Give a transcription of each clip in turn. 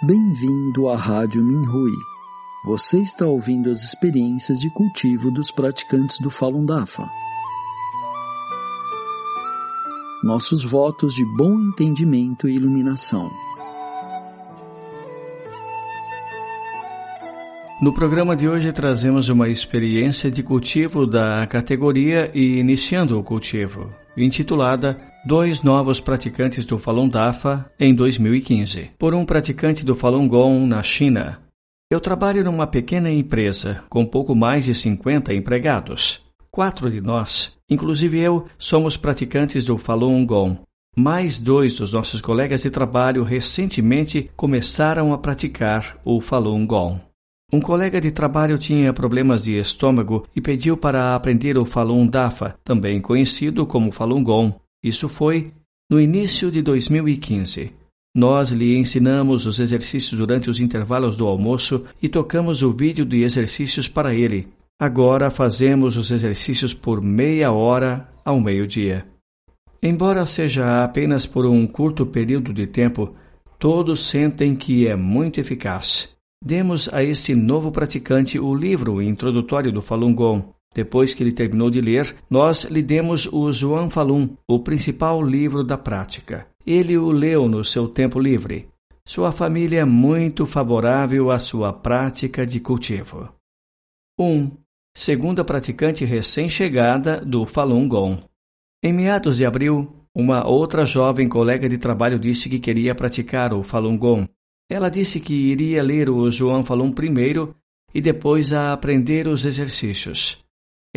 Bem-vindo à Rádio Minhui. Você está ouvindo as experiências de cultivo dos praticantes do Falun Dafa. Nossos votos de bom entendimento e iluminação. No programa de hoje trazemos uma experiência de cultivo da categoria e iniciando o cultivo, intitulada Dois novos praticantes do Falun Dafa em 2015, por um praticante do Falun Gong na China. Eu trabalho numa pequena empresa com pouco mais de 50 empregados. Quatro de nós, inclusive eu, somos praticantes do Falun Gong. Mais dois dos nossos colegas de trabalho recentemente começaram a praticar o Falun Gong. Um colega de trabalho tinha problemas de estômago e pediu para aprender o Falun Dafa, também conhecido como Falun Gong. Isso foi no início de 2015. Nós lhe ensinamos os exercícios durante os intervalos do almoço e tocamos o vídeo de exercícios para ele. Agora fazemos os exercícios por meia hora ao meio-dia. Embora seja apenas por um curto período de tempo, todos sentem que é muito eficaz. Demos a este novo praticante o livro introdutório do Falun Gong. Depois que ele terminou de ler, nós lhe demos o Zhuang Falun, o principal livro da prática. Ele o leu no seu tempo livre. Sua família é muito favorável à sua prática de cultivo. 1. Um, segunda praticante recém-chegada do Falun Gong. Em meados de abril, uma outra jovem colega de trabalho disse que queria praticar o Falun Gong. Ela disse que iria ler o João Falun primeiro e depois a aprender os exercícios.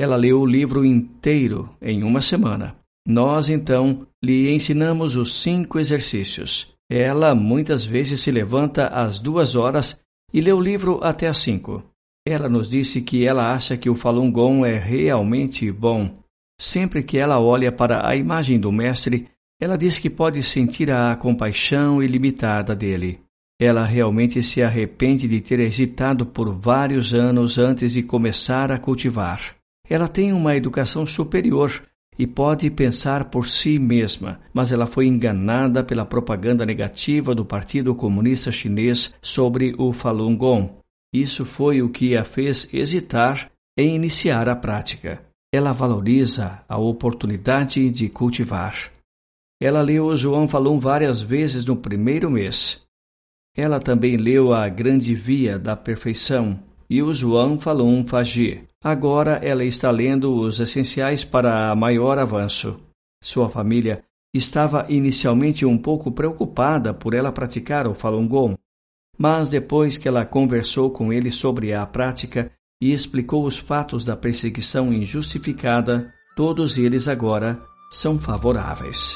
Ela leu o livro inteiro em uma semana. Nós, então, lhe ensinamos os cinco exercícios. Ela muitas vezes se levanta às duas horas e lê o livro até às cinco. Ela nos disse que ela acha que o Falun Gong é realmente bom. Sempre que ela olha para a imagem do mestre, ela diz que pode sentir a compaixão ilimitada dele. Ela realmente se arrepende de ter hesitado por vários anos antes de começar a cultivar. Ela tem uma educação superior e pode pensar por si mesma, mas ela foi enganada pela propaganda negativa do Partido Comunista Chinês sobre o Falun Gong. Isso foi o que a fez hesitar em iniciar a prática. Ela valoriza a oportunidade de cultivar. Ela leu o João Falun várias vezes no primeiro mês. Ela também leu a Grande Via da Perfeição e o João Falun Fagi. Agora ela está lendo os essenciais para maior avanço. Sua família estava inicialmente um pouco preocupada por ela praticar o Falun Gong, mas depois que ela conversou com ele sobre a prática e explicou os fatos da perseguição injustificada, todos eles agora são favoráveis.